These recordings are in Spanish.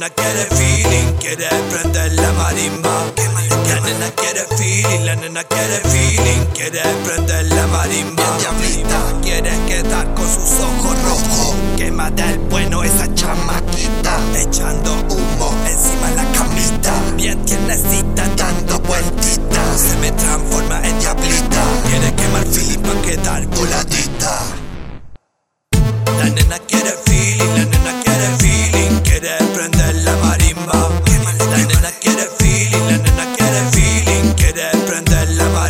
nena quiere feeling, quiere prender la marimba. La nena quiere feeling, la nena quiere feeling, quiere prender la marimba. Diablita. quiere quedar con sus ojos rojos. Quema del bueno esa chamaquita, echando humo encima de la camita. Bien tiernecita, dando vueltitas. Se me transforma en diablita. Quiere quemar feeling pa' quedar Voladita.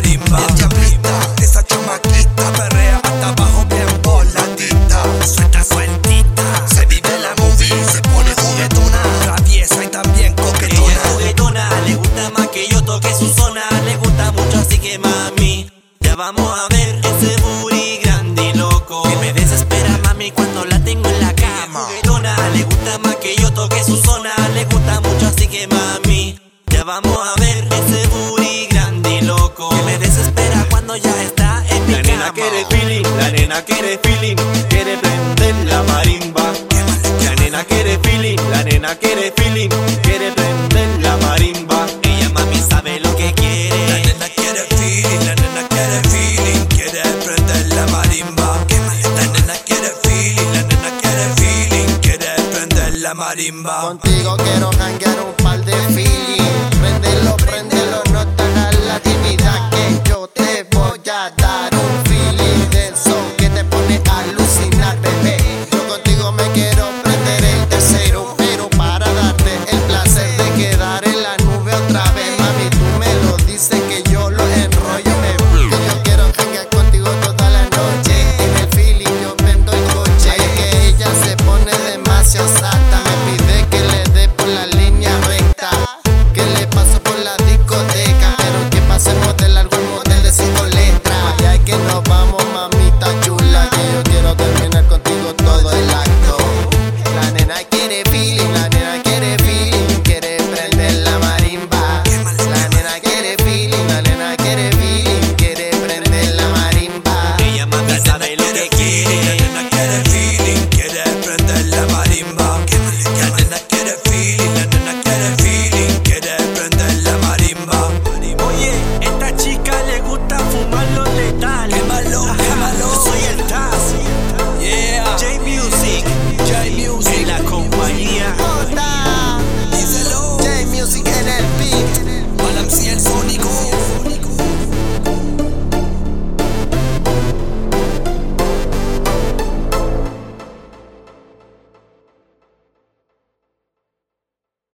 Marimba. Diablita. Esa chamaquita perrea hasta abajo bien voladita, suelta sueltita, Se vive la movie, se pone juguetona. traviesa y también Ella es coquetona. juguetona, le gusta más que yo toque su zona, le gusta mucho así que mami, ya vamos a ver ese booty grande y loco. Que me desespera mami cuando la tengo en la cama. Juguetona, le gusta más que yo toque su zona, le gusta mucho así que mami, ya vamos a ver nena quiere feeling, quiere prender la marimba. La nena quiere feeling, la nena quiere feeling, quiere prender la marimba. Ella mami sabe lo que quiere. La nena quiere feeling, la nena quiere feeling, quiere prender la marimba. La nena quiere feeling, la nena quiere feeling, quiere prender la marimba. Contigo quiero hangar un par de feeling.